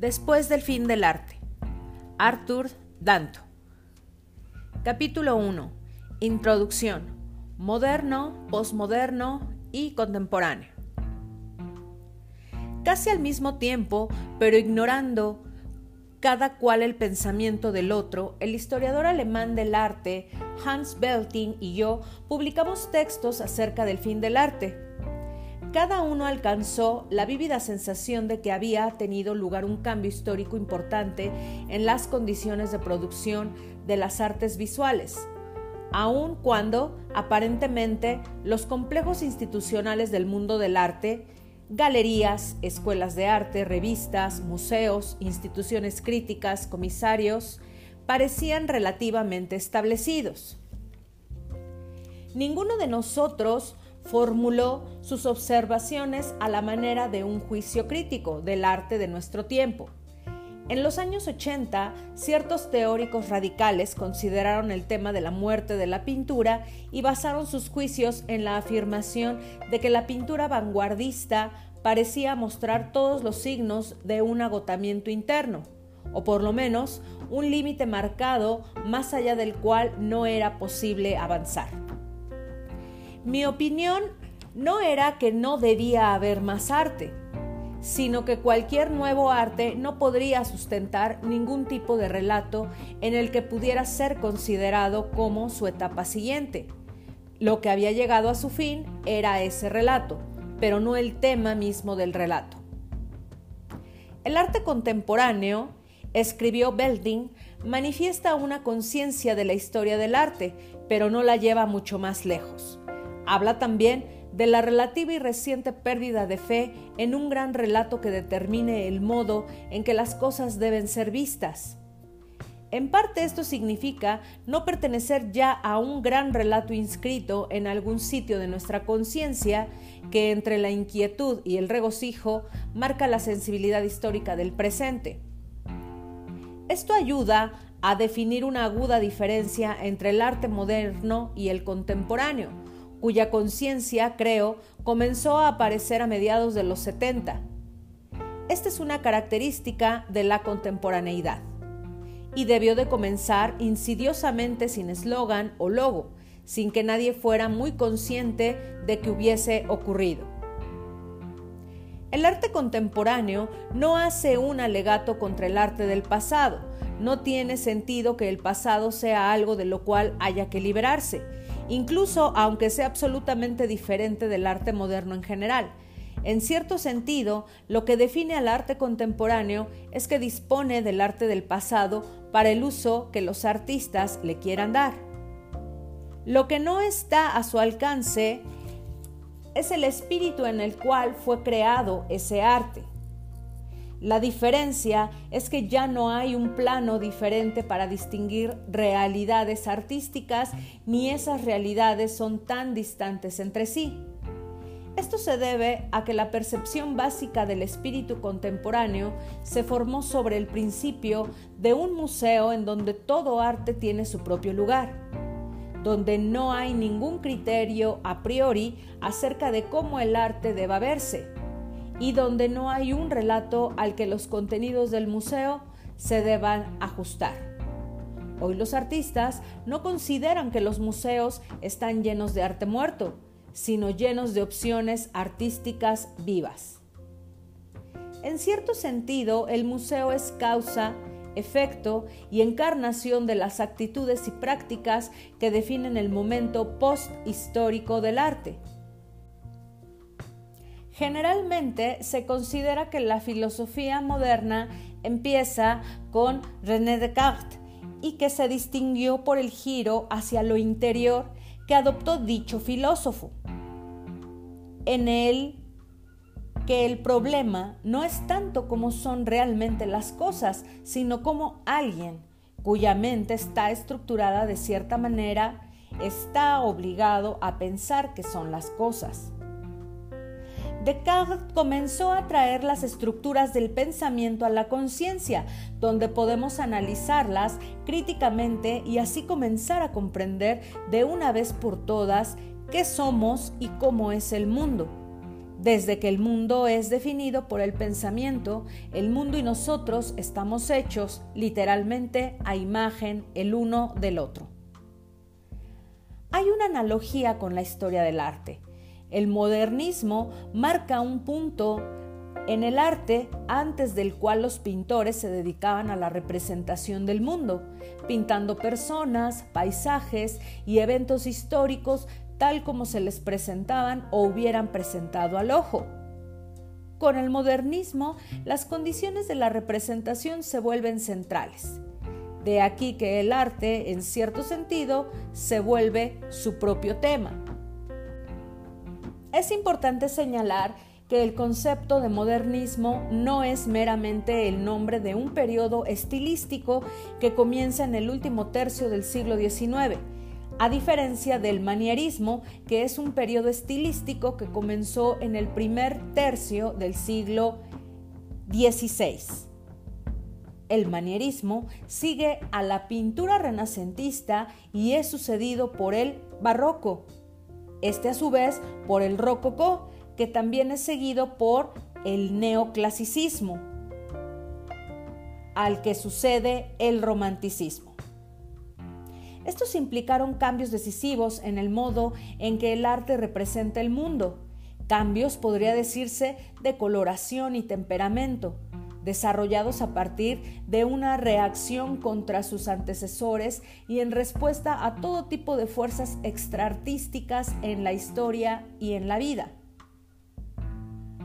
Después del fin del arte. Arthur Danto. Capítulo 1. Introducción. Moderno, posmoderno y contemporáneo. Casi al mismo tiempo, pero ignorando cada cual el pensamiento del otro, el historiador alemán del arte, Hans Belting y yo publicamos textos acerca del fin del arte cada uno alcanzó la vívida sensación de que había tenido lugar un cambio histórico importante en las condiciones de producción de las artes visuales, aun cuando aparentemente los complejos institucionales del mundo del arte, galerías, escuelas de arte, revistas, museos, instituciones críticas, comisarios, parecían relativamente establecidos. Ninguno de nosotros formuló sus observaciones a la manera de un juicio crítico del arte de nuestro tiempo. En los años 80, ciertos teóricos radicales consideraron el tema de la muerte de la pintura y basaron sus juicios en la afirmación de que la pintura vanguardista parecía mostrar todos los signos de un agotamiento interno, o por lo menos un límite marcado más allá del cual no era posible avanzar. Mi opinión no era que no debía haber más arte, sino que cualquier nuevo arte no podría sustentar ningún tipo de relato en el que pudiera ser considerado como su etapa siguiente. Lo que había llegado a su fin era ese relato, pero no el tema mismo del relato. El arte contemporáneo, escribió Belding, manifiesta una conciencia de la historia del arte, pero no la lleva mucho más lejos. Habla también de la relativa y reciente pérdida de fe en un gran relato que determine el modo en que las cosas deben ser vistas. En parte esto significa no pertenecer ya a un gran relato inscrito en algún sitio de nuestra conciencia que entre la inquietud y el regocijo marca la sensibilidad histórica del presente. Esto ayuda a definir una aguda diferencia entre el arte moderno y el contemporáneo, cuya conciencia, creo, comenzó a aparecer a mediados de los 70. Esta es una característica de la contemporaneidad y debió de comenzar insidiosamente sin eslogan o logo, sin que nadie fuera muy consciente de que hubiese ocurrido. El arte contemporáneo no hace un alegato contra el arte del pasado. No tiene sentido que el pasado sea algo de lo cual haya que liberarse, incluso aunque sea absolutamente diferente del arte moderno en general. En cierto sentido, lo que define al arte contemporáneo es que dispone del arte del pasado para el uso que los artistas le quieran dar. Lo que no está a su alcance es el espíritu en el cual fue creado ese arte. La diferencia es que ya no hay un plano diferente para distinguir realidades artísticas ni esas realidades son tan distantes entre sí. Esto se debe a que la percepción básica del espíritu contemporáneo se formó sobre el principio de un museo en donde todo arte tiene su propio lugar, donde no hay ningún criterio a priori acerca de cómo el arte deba verse y donde no hay un relato al que los contenidos del museo se deban ajustar. Hoy los artistas no consideran que los museos están llenos de arte muerto, sino llenos de opciones artísticas vivas. En cierto sentido, el museo es causa, efecto y encarnación de las actitudes y prácticas que definen el momento post-histórico del arte Generalmente se considera que la filosofía moderna empieza con René Descartes y que se distinguió por el giro hacia lo interior que adoptó dicho filósofo. En él que el problema no es tanto como son realmente las cosas, sino como alguien cuya mente está estructurada de cierta manera está obligado a pensar que son las cosas. Descartes comenzó a traer las estructuras del pensamiento a la conciencia, donde podemos analizarlas críticamente y así comenzar a comprender de una vez por todas qué somos y cómo es el mundo. Desde que el mundo es definido por el pensamiento, el mundo y nosotros estamos hechos literalmente a imagen el uno del otro. Hay una analogía con la historia del arte. El modernismo marca un punto en el arte antes del cual los pintores se dedicaban a la representación del mundo, pintando personas, paisajes y eventos históricos tal como se les presentaban o hubieran presentado al ojo. Con el modernismo, las condiciones de la representación se vuelven centrales. De aquí que el arte, en cierto sentido, se vuelve su propio tema. Es importante señalar que el concepto de modernismo no es meramente el nombre de un periodo estilístico que comienza en el último tercio del siglo XIX, a diferencia del manierismo, que es un periodo estilístico que comenzó en el primer tercio del siglo XVI. El manierismo sigue a la pintura renacentista y es sucedido por el barroco. Este a su vez por el rococó, que también es seguido por el neoclasicismo, al que sucede el romanticismo. Estos implicaron cambios decisivos en el modo en que el arte representa el mundo, cambios, podría decirse, de coloración y temperamento, desarrollados a partir de una reacción contra sus antecesores y en respuesta a todo tipo de fuerzas extraartísticas en la historia y en la vida.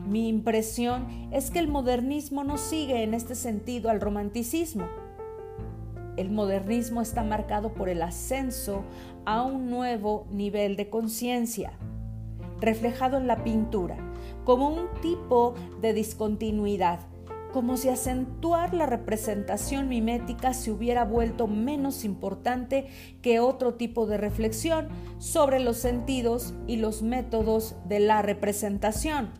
Mi impresión es que el modernismo no sigue en este sentido al romanticismo el modernismo está marcado por el ascenso a un nuevo nivel de conciencia, reflejado en la pintura, como un tipo de discontinuidad, como si acentuar la representación mimética se hubiera vuelto menos importante que otro tipo de reflexión sobre los sentidos y los métodos de la representación.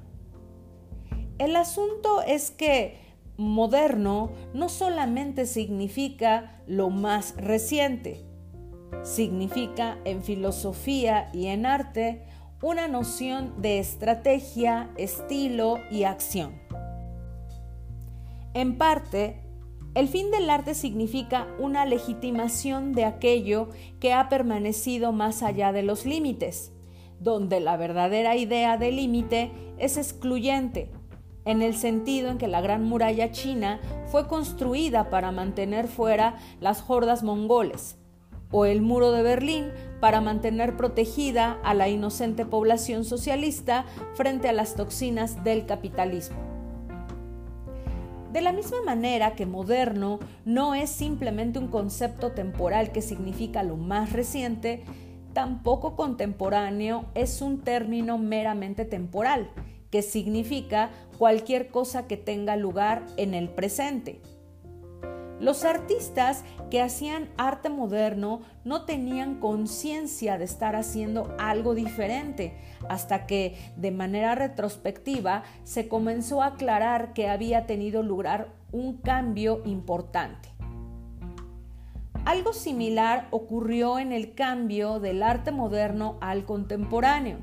El asunto es que moderno no solamente significa lo más reciente, significa en filosofía y en arte una noción de estrategia, estilo y acción. En parte, el fin del arte significa una legitimación de aquello que ha permanecido más allá de los límites, donde la verdadera idea de límite es excluyente, en el sentido en que la Gran Muralla China fue construida para mantener fuera las hordas mongoles, o el muro de Berlín para mantener protegida a la inocente población socialista frente a las toxinas del capitalismo. De la misma manera que moderno no es simplemente un concepto temporal que significa lo más reciente, tampoco contemporáneo es un término meramente temporal, que significa cualquier cosa que tenga lugar en el presente. Los artistas que hacían arte moderno no tenían conciencia de estar haciendo algo diferente hasta que de manera retrospectiva se comenzó a aclarar que había tenido lugar un cambio importante. Algo similar ocurrió en el cambio del arte moderno al contemporáneo.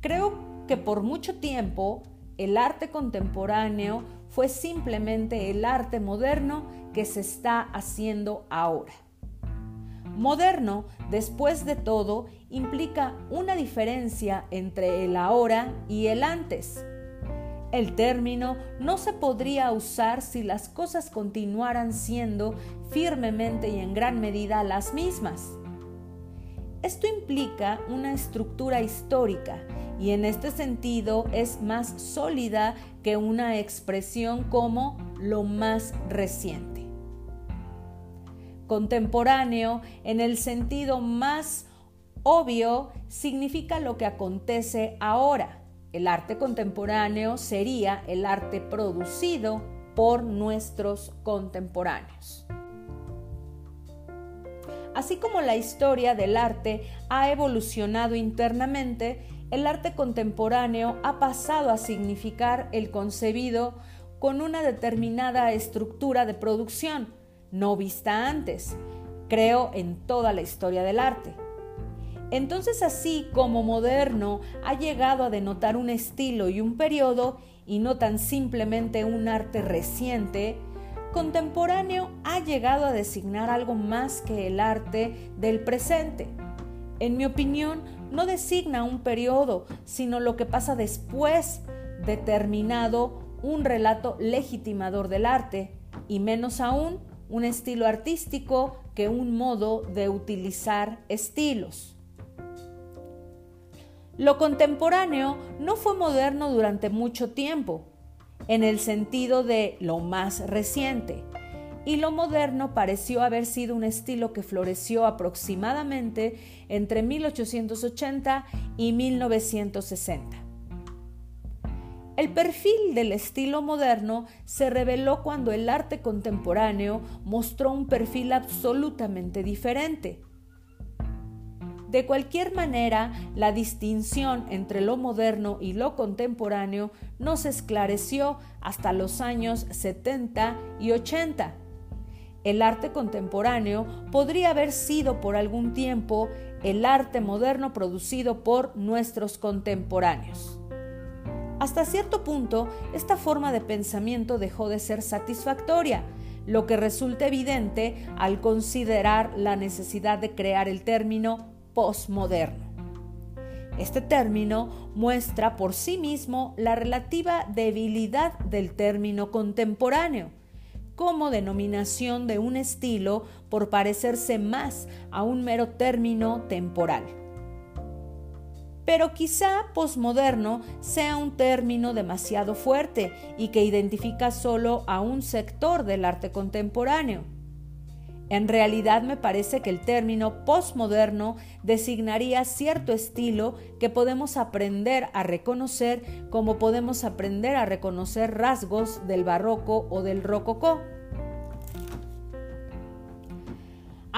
Creo que por mucho tiempo el arte contemporáneo fue simplemente el arte moderno que se está haciendo ahora. Moderno, después de todo, implica una diferencia entre el ahora y el antes. El término no se podría usar si las cosas continuaran siendo firmemente y en gran medida las mismas. Esto implica una estructura histórica y en este sentido es más sólida que una expresión como lo más reciente. Contemporáneo, en el sentido más obvio, significa lo que acontece ahora. El arte contemporáneo sería el arte producido por nuestros contemporáneos. Así como la historia del arte ha evolucionado internamente, el arte contemporáneo ha pasado a significar el concebido con una determinada estructura de producción, no vista antes, creo en toda la historia del arte. Entonces así como moderno ha llegado a denotar un estilo y un periodo y no tan simplemente un arte reciente, contemporáneo ha llegado a designar algo más que el arte del presente. En mi opinión, no designa un periodo, sino lo que pasa después, determinado un relato legitimador del arte, y menos aún un estilo artístico que un modo de utilizar estilos. Lo contemporáneo no fue moderno durante mucho tiempo, en el sentido de lo más reciente, y lo moderno pareció haber sido un estilo que floreció aproximadamente entre 1880 y 1960. El perfil del estilo moderno se reveló cuando el arte contemporáneo mostró un perfil absolutamente diferente. De cualquier manera, la distinción entre lo moderno y lo contemporáneo no se esclareció hasta los años 70 y 80. El arte contemporáneo podría haber sido por algún tiempo el arte moderno producido por nuestros contemporáneos. Hasta cierto punto, esta forma de pensamiento dejó de ser satisfactoria, lo que resulta evidente al considerar la necesidad de crear el término postmoderno. Este término muestra por sí mismo la relativa debilidad del término contemporáneo, como denominación de un estilo por parecerse más a un mero término temporal. Pero quizá posmoderno sea un término demasiado fuerte y que identifica solo a un sector del arte contemporáneo. En realidad me parece que el término postmoderno designaría cierto estilo que podemos aprender a reconocer como podemos aprender a reconocer rasgos del barroco o del rococó.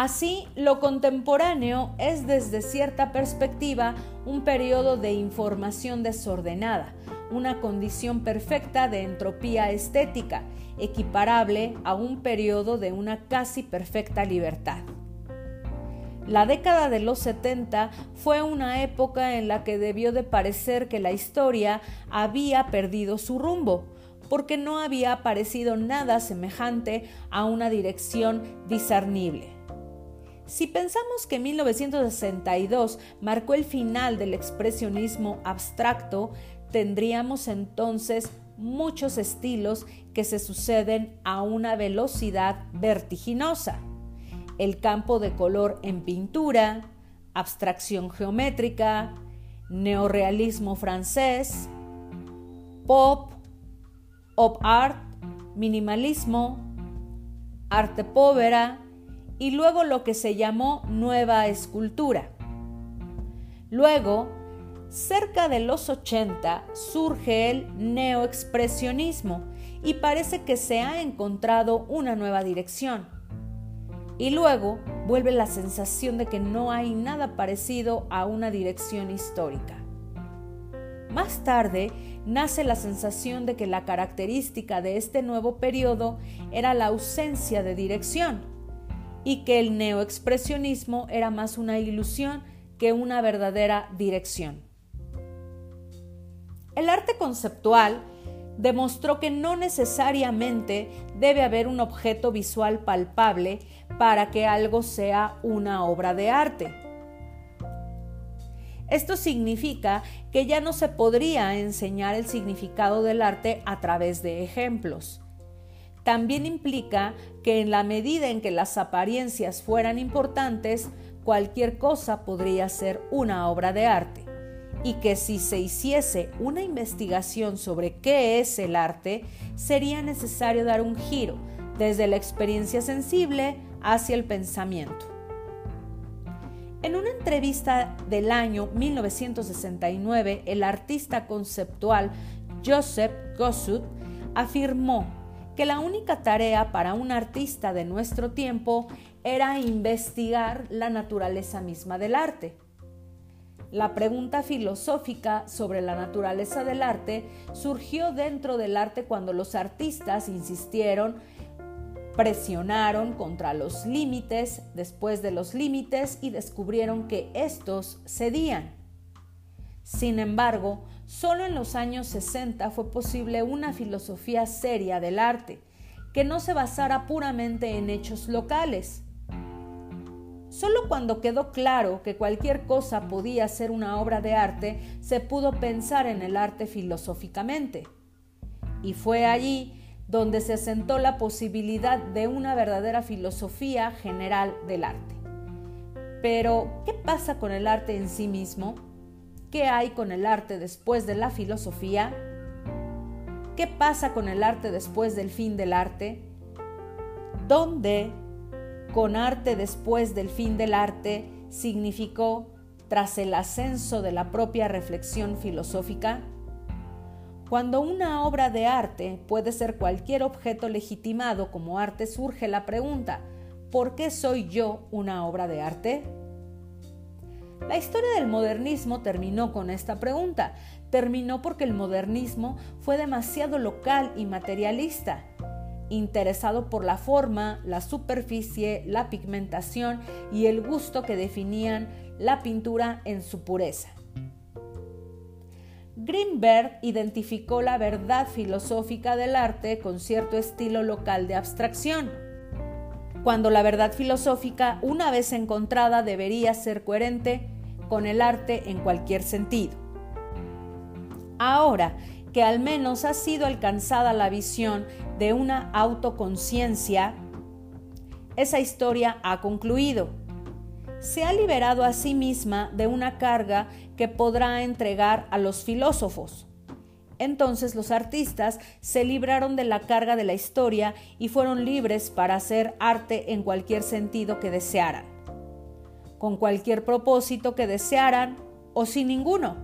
Así, lo contemporáneo es desde cierta perspectiva un periodo de información desordenada, una condición perfecta de entropía estética, equiparable a un periodo de una casi perfecta libertad. La década de los 70 fue una época en la que debió de parecer que la historia había perdido su rumbo, porque no había aparecido nada semejante a una dirección discernible. Si pensamos que 1962 marcó el final del expresionismo abstracto, tendríamos entonces muchos estilos que se suceden a una velocidad vertiginosa. El campo de color en pintura, abstracción geométrica, neorealismo francés, pop, op art, minimalismo, arte povera y luego lo que se llamó nueva escultura. Luego Cerca de los 80 surge el neoexpresionismo y parece que se ha encontrado una nueva dirección. Y luego vuelve la sensación de que no hay nada parecido a una dirección histórica. Más tarde nace la sensación de que la característica de este nuevo periodo era la ausencia de dirección y que el neoexpresionismo era más una ilusión que una verdadera dirección. El arte conceptual demostró que no necesariamente debe haber un objeto visual palpable para que algo sea una obra de arte. Esto significa que ya no se podría enseñar el significado del arte a través de ejemplos. También implica que en la medida en que las apariencias fueran importantes, cualquier cosa podría ser una obra de arte y que si se hiciese una investigación sobre qué es el arte, sería necesario dar un giro desde la experiencia sensible hacia el pensamiento. En una entrevista del año 1969, el artista conceptual Joseph Gossut afirmó que la única tarea para un artista de nuestro tiempo era investigar la naturaleza misma del arte la pregunta filosófica sobre la naturaleza del arte surgió dentro del arte cuando los artistas insistieron Presionaron contra los límites después de los límites y descubrieron que estos cedían. Sin embargo, solo en los años 60 fue posible una filosofía seria del arte, que no se basara puramente en hechos locales. Solo cuando quedó claro que cualquier cosa podía ser una obra de arte, se pudo pensar en el arte filosóficamente. Y fue allí donde se asentó la posibilidad de una verdadera filosofía general del arte. Pero, ¿qué pasa con el arte en sí mismo? ¿Qué hay con el arte después de la filosofía? ¿Qué pasa con el arte después del fin del arte? ¿Dónde, con arte después del fin del arte, significó tras el ascenso de la propia reflexión filosófica? Cuando una obra de arte puede ser cualquier objeto legitimado como arte, surge la pregunta, ¿por qué soy yo una obra de arte? La historia del modernismo terminó con esta pregunta. Terminó porque el modernismo fue demasiado local y materialista, interesado por la forma, la superficie, la pigmentación y el gusto que definían la pintura en su pureza. Greenberg identificó la verdad filosófica del arte con cierto estilo local de abstracción, cuando la verdad filosófica, una vez encontrada, debería ser coherente con el arte en cualquier sentido. Ahora que al menos ha sido alcanzada la visión de una autoconciencia, esa historia ha concluido se ha liberado a sí misma de una carga que podrá entregar a los filósofos. Entonces los artistas se libraron de la carga de la historia y fueron libres para hacer arte en cualquier sentido que desearan, con cualquier propósito que desearan o sin ninguno.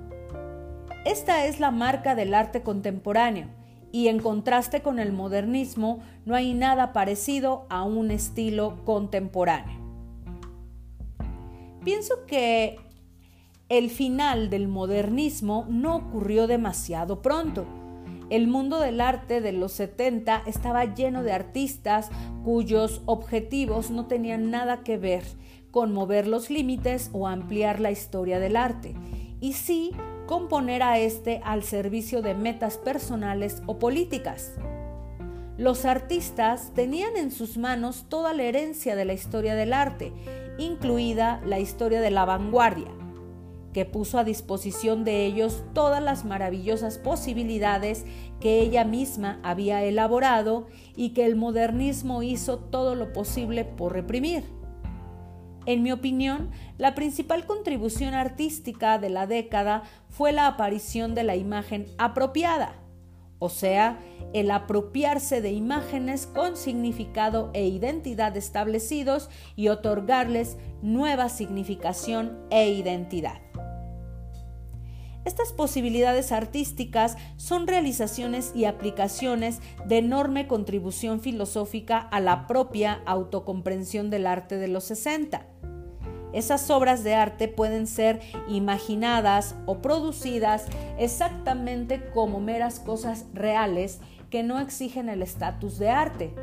Esta es la marca del arte contemporáneo y en contraste con el modernismo no hay nada parecido a un estilo contemporáneo. Pienso que el final del modernismo no ocurrió demasiado pronto. El mundo del arte de los 70 estaba lleno de artistas cuyos objetivos no tenían nada que ver con mover los límites o ampliar la historia del arte, y sí con poner a este al servicio de metas personales o políticas. Los artistas tenían en sus manos toda la herencia de la historia del arte incluida la historia de la vanguardia, que puso a disposición de ellos todas las maravillosas posibilidades que ella misma había elaborado y que el modernismo hizo todo lo posible por reprimir. En mi opinión, la principal contribución artística de la década fue la aparición de la imagen apropiada, o sea, el apropiarse de imágenes con significado e identidad establecidos y otorgarles nueva significación e identidad. Estas posibilidades artísticas son realizaciones y aplicaciones de enorme contribución filosófica a la propia autocomprensión del arte de los 60 esas obras de arte pueden ser imaginadas o producidas exactamente como meras cosas reales que no exigen el estatus de arte.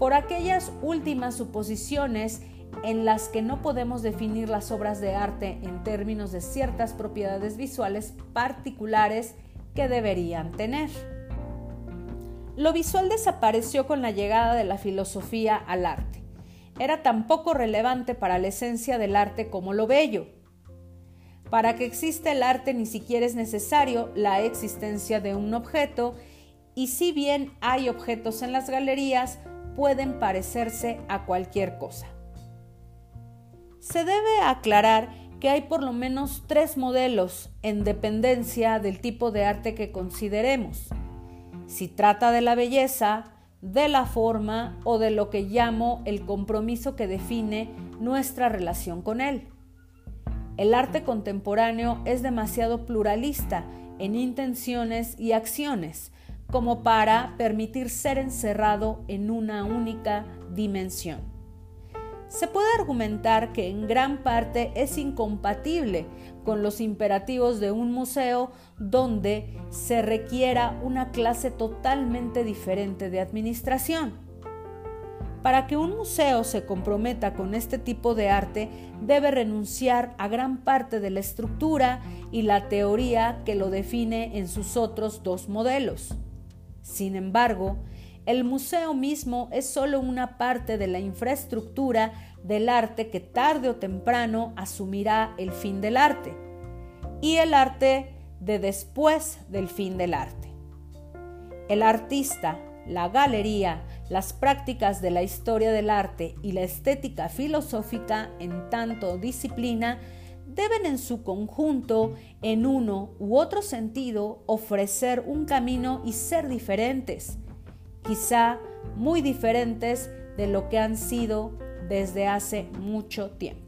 Por aquellas últimas suposiciones en las que no podemos definir las obras de arte en términos de ciertas propiedades visuales particulares que deberían tener. Lo visual desapareció con la llegada de la filosofía al arte era tan poco relevante para la esencia del arte como lo bello. Para que exista el arte ni siquiera es necesario la existencia de un objeto y si bien hay objetos en las galerías, pueden parecerse a cualquier cosa. Se debe aclarar que hay por lo menos tres modelos en dependencia del tipo de arte que consideremos. Si trata de la belleza, de la forma o de lo que llamo el compromiso que define nuestra relación con él. El arte contemporáneo es demasiado pluralista en intenciones y acciones como para permitir ser encerrado en una única dimensión. Se puede argumentar que en gran parte es incompatible con los imperativos de un museo donde se requiera una clase totalmente diferente de administración. Para que un museo se comprometa con este tipo de arte, debe renunciar a gran parte de la estructura y la teoría que lo define en sus otros dos modelos. Sin embargo, el museo mismo es solo una parte de la infraestructura del arte que tarde o temprano asumirá el fin del arte y el arte de después del fin del arte. El artista, la galería, las prácticas de la historia del arte y la estética filosófica en tanto disciplina deben en su conjunto, en uno u otro sentido, ofrecer un camino y ser diferentes, quizá muy diferentes de lo que han sido desde hace mucho tiempo.